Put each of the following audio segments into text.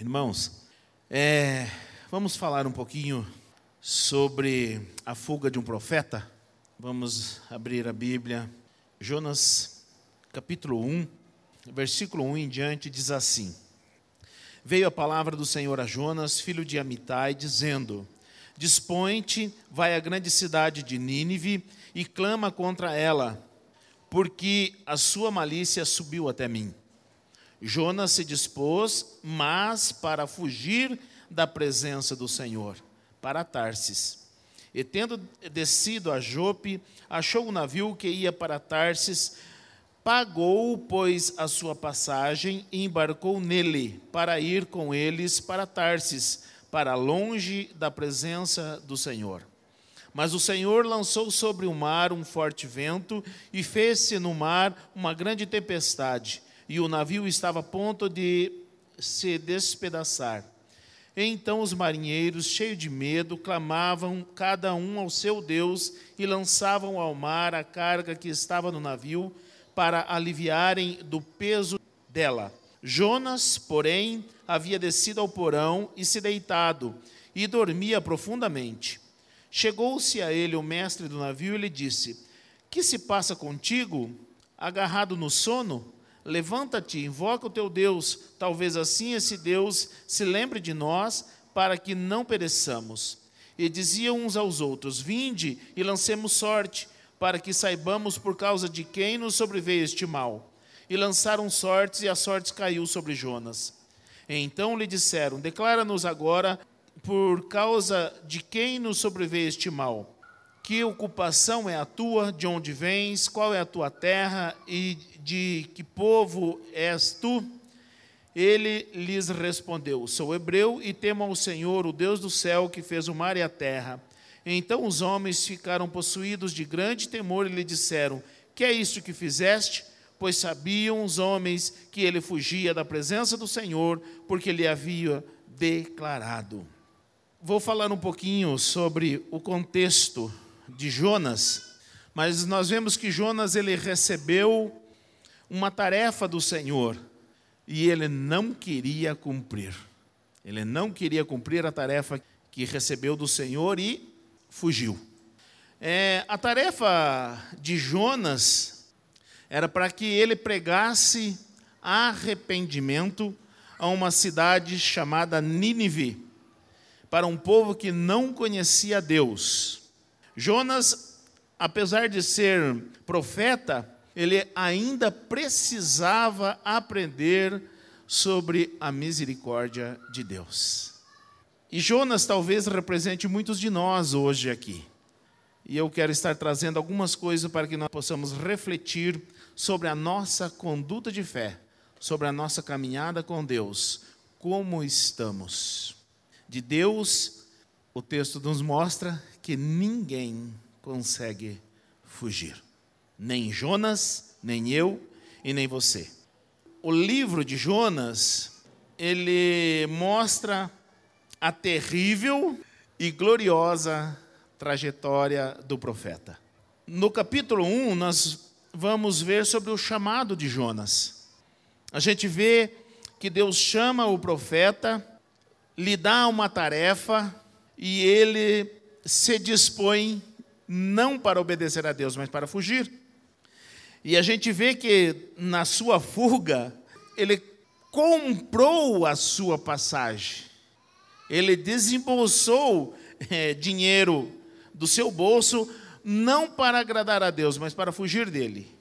Irmãos, é, vamos falar um pouquinho sobre a fuga de um profeta. Vamos abrir a Bíblia. Jonas, capítulo 1, versículo 1 em diante, diz assim: Veio a palavra do Senhor a Jonas, filho de Amitai, dizendo: Dispõe-te, vai à grande cidade de Nínive e clama contra ela, porque a sua malícia subiu até mim. Jonas se dispôs, mas para fugir da presença do Senhor, para Tarsis. E tendo descido a Jope, achou o navio que ia para Tarsis, pagou, pois, a sua passagem e embarcou nele, para ir com eles para Tarsis, para longe da presença do Senhor. Mas o Senhor lançou sobre o mar um forte vento e fez-se no mar uma grande tempestade e o navio estava a ponto de se despedaçar. Então os marinheiros, cheios de medo, clamavam cada um ao seu Deus e lançavam ao mar a carga que estava no navio para aliviarem do peso dela. Jonas, porém, havia descido ao porão e se deitado, e dormia profundamente. Chegou-se a ele o mestre do navio e lhe disse: Que se passa contigo? Agarrado no sono? Levanta-te, invoca o teu Deus, talvez assim esse Deus se lembre de nós, para que não pereçamos. E diziam uns aos outros: Vinde e lancemos sorte, para que saibamos por causa de quem nos sobreveio este mal. E lançaram sortes, e a sorte caiu sobre Jonas. E então lhe disseram: Declara-nos agora por causa de quem nos sobreveio este mal. Que ocupação é a tua, de onde vens, qual é a tua terra e de que povo és tu? Ele lhes respondeu: Sou hebreu e temo ao Senhor, o Deus do céu, que fez o mar e a terra. Então os homens ficaram possuídos de grande temor e lhe disseram: Que é isto que fizeste? Pois sabiam os homens que ele fugia da presença do Senhor, porque lhe havia declarado. Vou falar um pouquinho sobre o contexto de Jonas, mas nós vemos que Jonas ele recebeu uma tarefa do Senhor e ele não queria cumprir. Ele não queria cumprir a tarefa que recebeu do Senhor e fugiu. É, a tarefa de Jonas era para que ele pregasse arrependimento a uma cidade chamada Nínive, para um povo que não conhecia Deus. Jonas, apesar de ser profeta, ele ainda precisava aprender sobre a misericórdia de Deus. E Jonas talvez represente muitos de nós hoje aqui. E eu quero estar trazendo algumas coisas para que nós possamos refletir sobre a nossa conduta de fé, sobre a nossa caminhada com Deus, como estamos. De Deus, o texto nos mostra que ninguém consegue fugir. Nem Jonas, nem eu e nem você. O livro de Jonas, ele mostra a terrível e gloriosa trajetória do profeta. No capítulo 1, nós vamos ver sobre o chamado de Jonas. A gente vê que Deus chama o profeta, lhe dá uma tarefa e ele se dispõe não para obedecer a Deus, mas para fugir. E a gente vê que na sua fuga, ele comprou a sua passagem. Ele desembolsou é, dinheiro do seu bolso, não para agradar a Deus, mas para fugir dele.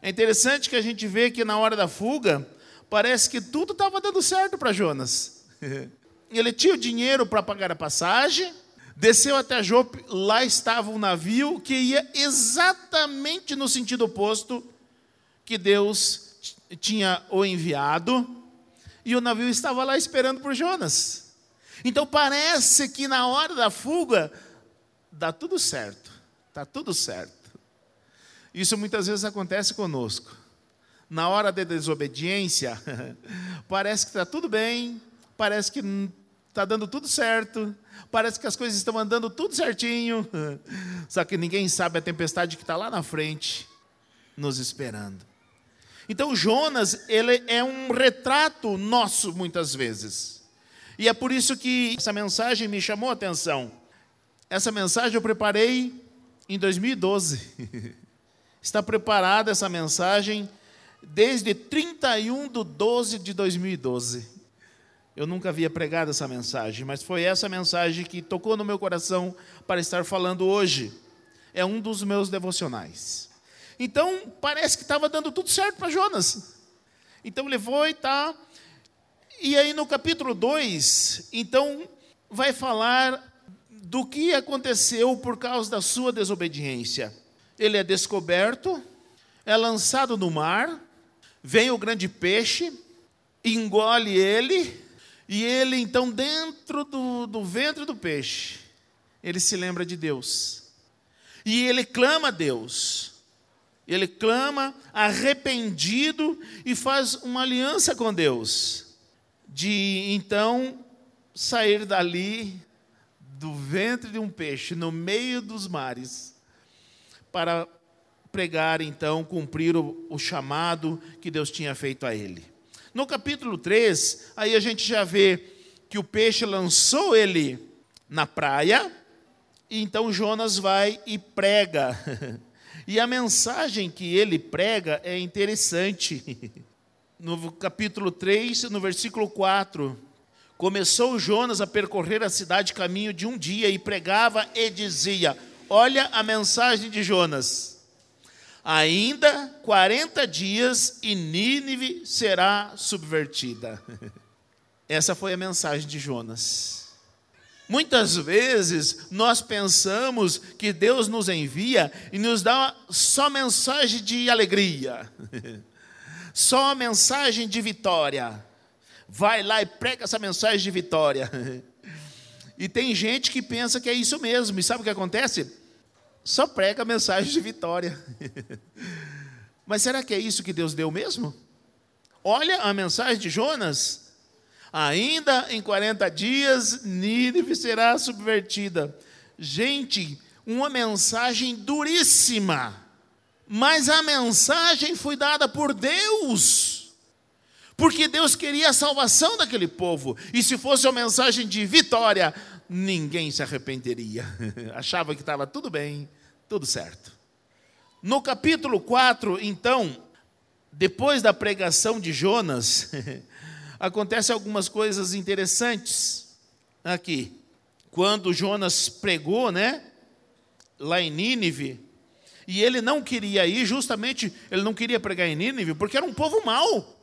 É interessante que a gente vê que na hora da fuga, parece que tudo estava dando certo para Jonas. Ele tinha o dinheiro para pagar a passagem, Desceu até Jope, lá estava um navio que ia exatamente no sentido oposto que Deus tinha o enviado, e o navio estava lá esperando por Jonas. Então parece que na hora da fuga dá tudo certo, está tudo certo. Isso muitas vezes acontece conosco. Na hora da desobediência, parece que está tudo bem, parece que está dando tudo certo, parece que as coisas estão andando tudo certinho, só que ninguém sabe a tempestade que está lá na frente, nos esperando. Então Jonas, ele é um retrato nosso muitas vezes. E é por isso que essa mensagem me chamou a atenção. Essa mensagem eu preparei em 2012. Está preparada essa mensagem desde 31 de 12 de 2012. Eu nunca havia pregado essa mensagem, mas foi essa mensagem que tocou no meu coração para estar falando hoje. É um dos meus devocionais. Então, parece que estava dando tudo certo para Jonas. Então, ele foi e tá. E aí, no capítulo 2, então, vai falar do que aconteceu por causa da sua desobediência. Ele é descoberto, é lançado no mar, vem o grande peixe, engole ele, e ele, então, dentro do, do ventre do peixe, ele se lembra de Deus. E ele clama a Deus. Ele clama arrependido e faz uma aliança com Deus. De então sair dali do ventre de um peixe, no meio dos mares, para pregar então, cumprir o, o chamado que Deus tinha feito a ele. No capítulo 3, aí a gente já vê que o peixe lançou ele na praia, e então Jonas vai e prega. E a mensagem que ele prega é interessante. No capítulo 3, no versículo 4, começou Jonas a percorrer a cidade caminho de um dia e pregava e dizia: Olha a mensagem de Jonas. Ainda 40 dias e Nínive será subvertida. Essa foi a mensagem de Jonas. Muitas vezes nós pensamos que Deus nos envia e nos dá só mensagem de alegria, só mensagem de vitória. Vai lá e prega essa mensagem de vitória. E tem gente que pensa que é isso mesmo, e sabe o que acontece? Só prega mensagem de vitória. Mas será que é isso que Deus deu mesmo? Olha a mensagem de Jonas. Ainda em 40 dias, Nínive será subvertida. Gente, uma mensagem duríssima. Mas a mensagem foi dada por Deus. Porque Deus queria a salvação daquele povo. E se fosse uma mensagem de vitória, ninguém se arrependeria. Achava que estava tudo bem, tudo certo. No capítulo 4, então, depois da pregação de Jonas, acontecem algumas coisas interessantes aqui. Quando Jonas pregou, né, lá em Nínive, e ele não queria ir, justamente, ele não queria pregar em Nínive, porque era um povo mau.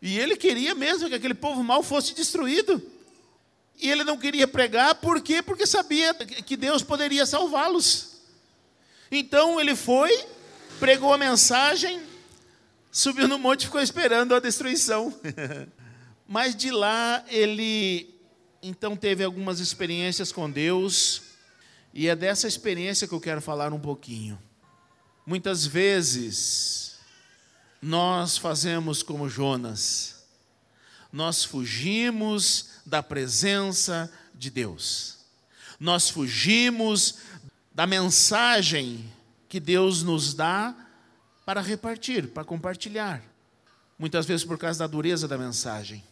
E ele queria mesmo que aquele povo mau fosse destruído. E ele não queria pregar, por quê? Porque sabia que Deus poderia salvá-los. Então ele foi, pregou a mensagem, subiu no monte e ficou esperando a destruição. Mas de lá ele então teve algumas experiências com Deus, e é dessa experiência que eu quero falar um pouquinho. Muitas vezes nós fazemos como Jonas, nós fugimos da presença de Deus. Nós fugimos da mensagem que Deus nos dá para repartir, para compartilhar. Muitas vezes por causa da dureza da mensagem.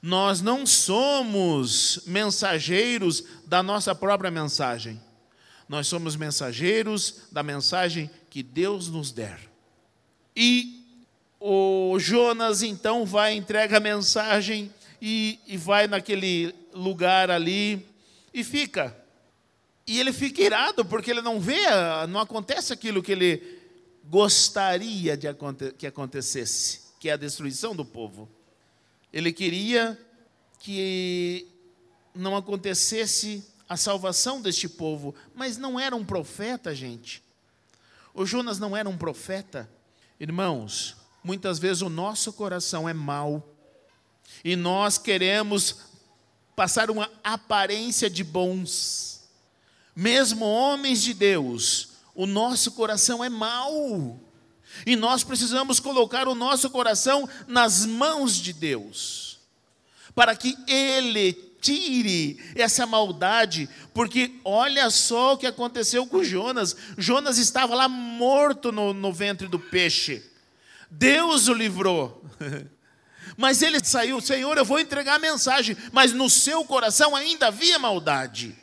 Nós não somos mensageiros da nossa própria mensagem. Nós somos mensageiros da mensagem que Deus nos der. E o Jonas então vai entrega a mensagem e, e vai naquele lugar ali e fica. E ele fica irado, porque ele não vê, não acontece aquilo que ele gostaria de aconte que acontecesse, que é a destruição do povo. Ele queria que não acontecesse a salvação deste povo, mas não era um profeta, gente. O Jonas não era um profeta. Irmãos, muitas vezes o nosso coração é mau e nós queremos passar uma aparência de bons. Mesmo homens de Deus, o nosso coração é mau. E nós precisamos colocar o nosso coração nas mãos de Deus, para que Ele tire essa maldade, porque olha só o que aconteceu com Jonas. Jonas estava lá morto no, no ventre do peixe. Deus o livrou. Mas ele saiu, Senhor, eu vou entregar a mensagem, mas no seu coração ainda havia maldade.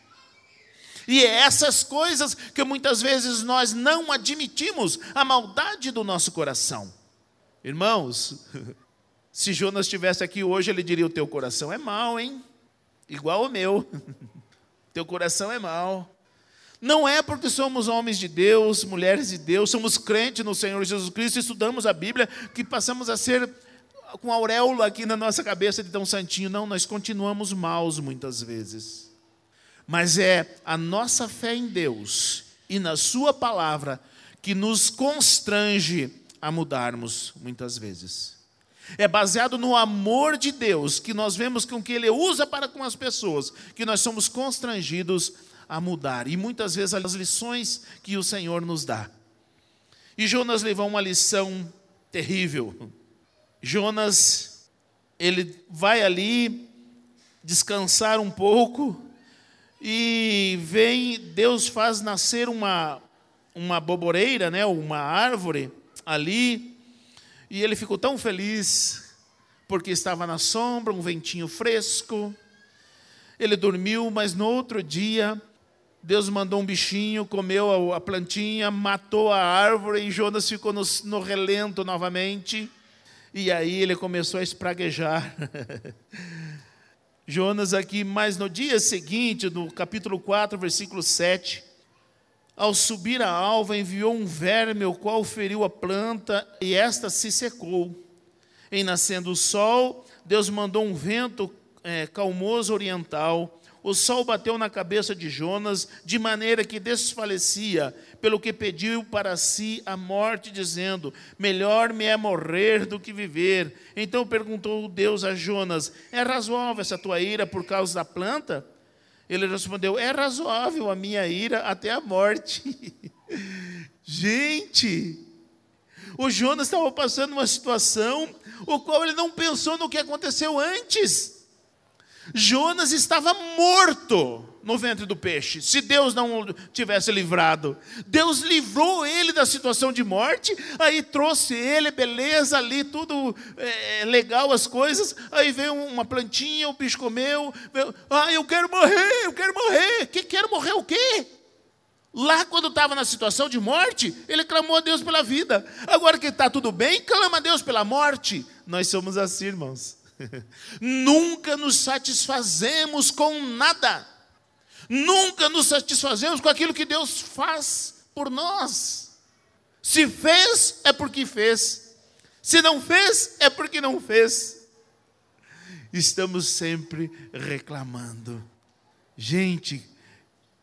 E é essas coisas que muitas vezes nós não admitimos a maldade do nosso coração. Irmãos, se Jonas estivesse aqui hoje, ele diria: O teu coração é mau, hein? Igual o meu. Teu coração é mau. Não é porque somos homens de Deus, mulheres de Deus, somos crentes no Senhor Jesus Cristo, estudamos a Bíblia, que passamos a ser com auréola aqui na nossa cabeça de tão santinho. Não, nós continuamos maus muitas vezes. Mas é a nossa fé em Deus e na Sua palavra que nos constrange a mudarmos muitas vezes. É baseado no amor de Deus que nós vemos com que Ele usa para com as pessoas, que nós somos constrangidos a mudar. E muitas vezes as lições que o Senhor nos dá. E Jonas levou uma lição terrível. Jonas, ele vai ali descansar um pouco e vem, Deus faz nascer uma, uma boboreira, né, uma árvore ali, e ele ficou tão feliz, porque estava na sombra, um ventinho fresco. Ele dormiu, mas no outro dia, Deus mandou um bichinho, comeu a plantinha, matou a árvore, e Jonas ficou no, no relento novamente. E aí ele começou a espraguejar. Jonas aqui, mas no dia seguinte, no capítulo 4, versículo 7, ao subir a alva, enviou um verme, o qual feriu a planta, e esta se secou. Em nascendo o sol, Deus mandou um vento é, calmoso oriental, o sol bateu na cabeça de Jonas, de maneira que desfalecia, pelo que pediu para si a morte, dizendo: Melhor me é morrer do que viver. Então perguntou Deus a Jonas: É razoável essa tua ira por causa da planta? Ele respondeu: É razoável a minha ira até a morte. Gente, o Jonas estava passando uma situação o qual ele não pensou no que aconteceu antes. Jonas estava morto no ventre do peixe, se Deus não tivesse livrado. Deus livrou ele da situação de morte, aí trouxe ele, beleza, ali, tudo é, legal as coisas. Aí veio uma plantinha, o bicho comeu. Veio, ah, eu quero morrer, eu quero morrer. Que quero morrer o quê? Lá, quando estava na situação de morte, ele clamou a Deus pela vida. Agora que está tudo bem, clama a Deus pela morte. Nós somos assim, irmãos. Nunca nos satisfazemos com nada. Nunca nos satisfazemos com aquilo que Deus faz por nós. Se fez, é porque fez. Se não fez, é porque não fez. Estamos sempre reclamando. Gente,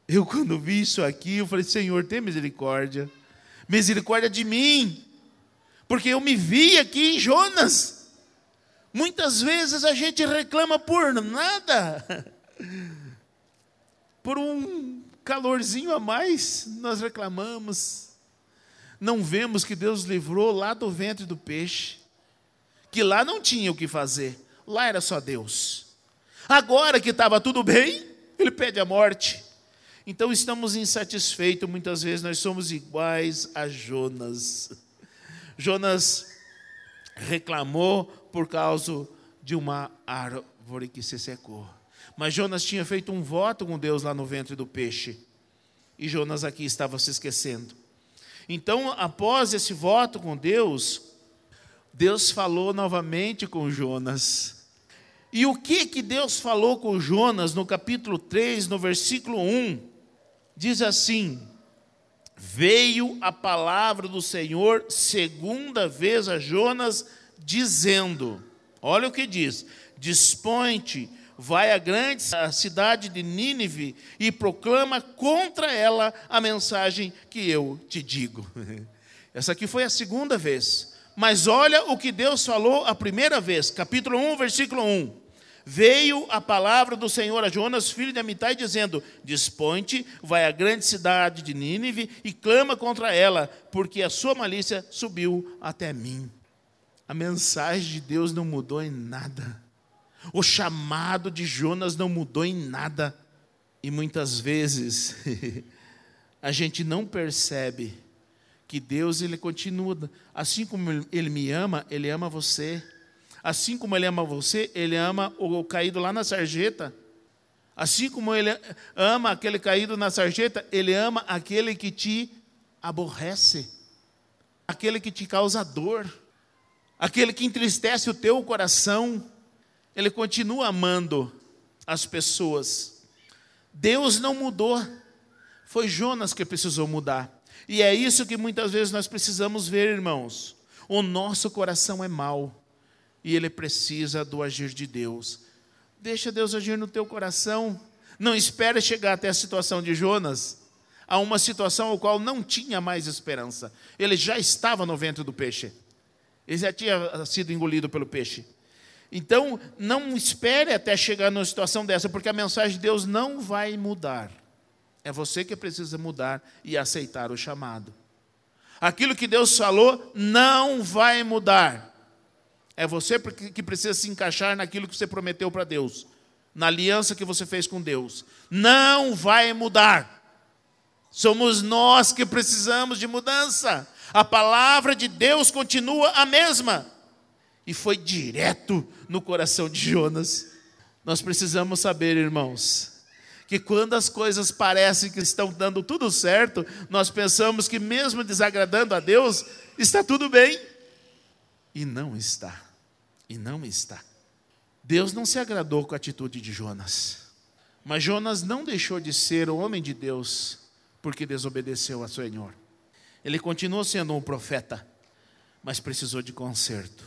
eu quando vi isso aqui, eu falei: Senhor, tem misericórdia. Misericórdia de mim. Porque eu me vi aqui em Jonas. Muitas vezes a gente reclama por nada. Por um calorzinho a mais, nós reclamamos. Não vemos que Deus livrou lá do ventre do peixe, que lá não tinha o que fazer, lá era só Deus. Agora que estava tudo bem, ele pede a morte. Então estamos insatisfeitos, muitas vezes nós somos iguais a Jonas. Jonas reclamou por causa de uma árvore que se secou. Mas Jonas tinha feito um voto com Deus lá no ventre do peixe. E Jonas aqui estava se esquecendo. Então, após esse voto com Deus, Deus falou novamente com Jonas. E o que que Deus falou com Jonas no capítulo 3, no versículo 1? Diz assim: Veio a palavra do Senhor segunda vez a Jonas dizendo: Olha o que diz: Dispõe-te, vai à grande cidade de Nínive e proclama contra ela a mensagem que eu te digo. Essa aqui foi a segunda vez. Mas olha o que Deus falou a primeira vez, capítulo 1, versículo 1. Veio a palavra do Senhor a Jonas, filho de Amitai, dizendo: Dispõe-te, vai à grande cidade de Nínive e clama contra ela, porque a sua malícia subiu até mim. A mensagem de Deus não mudou em nada. O chamado de Jonas não mudou em nada. E muitas vezes a gente não percebe que Deus ele continua, assim como ele me ama, ele ama você. Assim como ele ama você, ele ama o caído lá na sarjeta. Assim como ele ama aquele caído na sarjeta, ele ama aquele que te aborrece, aquele que te causa dor, aquele que entristece o teu coração. Ele continua amando as pessoas. Deus não mudou, foi Jonas que precisou mudar. E é isso que muitas vezes nós precisamos ver, irmãos. O nosso coração é mau e ele precisa do agir de Deus. Deixa Deus agir no teu coração. Não espere chegar até a situação de Jonas, a uma situação ao qual não tinha mais esperança. Ele já estava no ventre do peixe. Ele já tinha sido engolido pelo peixe. Então, não espere até chegar numa situação dessa, porque a mensagem de Deus não vai mudar. É você que precisa mudar e aceitar o chamado. Aquilo que Deus falou não vai mudar. É você que precisa se encaixar naquilo que você prometeu para Deus, na aliança que você fez com Deus. Não vai mudar. Somos nós que precisamos de mudança. A palavra de Deus continua a mesma. E foi direto no coração de Jonas. Nós precisamos saber, irmãos, que quando as coisas parecem que estão dando tudo certo, nós pensamos que mesmo desagradando a Deus, está tudo bem. E não está. E não está. Deus não se agradou com a atitude de Jonas. Mas Jonas não deixou de ser o homem de Deus porque desobedeceu ao Senhor. Ele continuou sendo um profeta, mas precisou de conserto.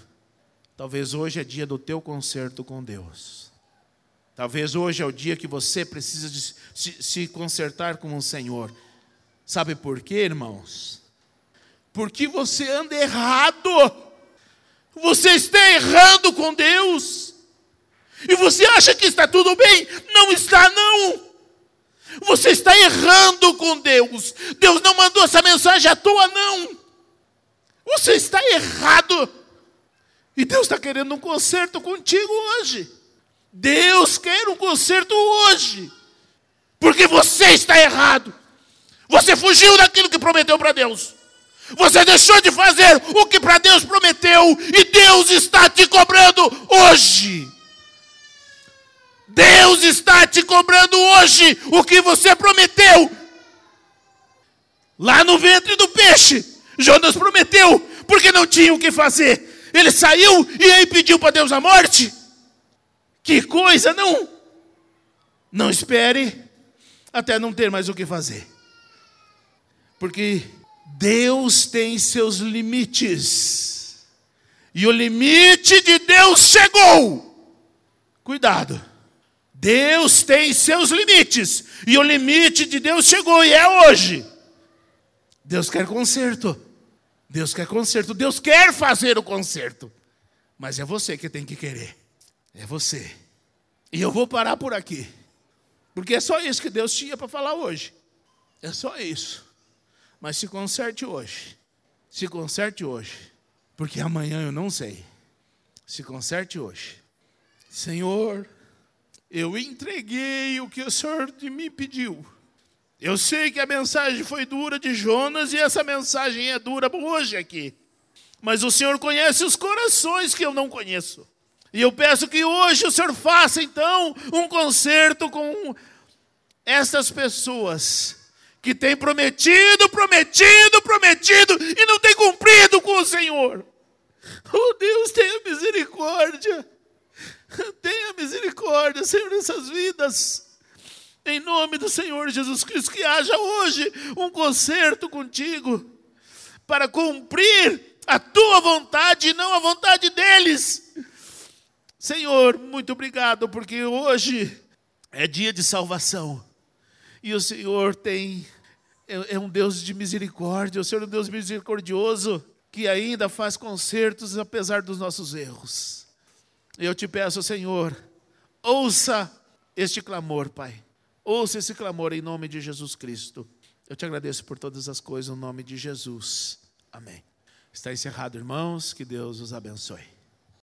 Talvez hoje é dia do teu conserto com Deus. Talvez hoje é o dia que você precisa se, se consertar com o Senhor. Sabe por quê, irmãos? Porque você anda errado. Você está errando com Deus. E você acha que está tudo bem? Não está, não. Você está errando com Deus. Deus não mandou essa mensagem à toa, não. Você está errado. E Deus está querendo um conserto contigo hoje. Deus quer um conserto hoje, porque você está errado. Você fugiu daquilo que prometeu para Deus. Você deixou de fazer o que para Deus prometeu e Deus está te cobrando hoje. Deus está te cobrando hoje o que você prometeu. Lá no ventre do peixe, Jonas prometeu, porque não tinha o que fazer. Ele saiu e aí pediu para Deus a morte. Que coisa, não? Não espere até não ter mais o que fazer. Porque Deus tem seus limites. E o limite de Deus chegou. Cuidado. Deus tem seus limites. E o limite de Deus chegou e é hoje. Deus quer conserto. Deus quer conserto. Deus quer fazer o conserto. Mas é você que tem que querer. É você. E eu vou parar por aqui. Porque é só isso que Deus tinha para falar hoje. É só isso. Mas se conserte hoje. Se conserte hoje. Porque amanhã eu não sei. Se conserte hoje. Senhor, eu entreguei o que o Senhor mim pediu. Eu sei que a mensagem foi dura de Jonas e essa mensagem é dura hoje aqui. Mas o Senhor conhece os corações que eu não conheço. E eu peço que hoje o Senhor faça então um concerto com essas pessoas que têm prometido, prometido, prometido e não têm cumprido com o Senhor. Oh Deus, tenha misericórdia. Tenha misericórdia, Senhor, nessas vidas. Em nome do Senhor Jesus Cristo, que haja hoje um concerto contigo para cumprir a tua vontade e não a vontade deles. Senhor, muito obrigado, porque hoje é dia de salvação. E o Senhor tem é, é um Deus de misericórdia, o Senhor é um Deus misericordioso que ainda faz consertos apesar dos nossos erros. Eu te peço, Senhor, ouça este clamor, Pai. Ouça esse clamor em nome de Jesus Cristo. Eu te agradeço por todas as coisas, em nome de Jesus. Amém. Está encerrado, irmãos. Que Deus os abençoe.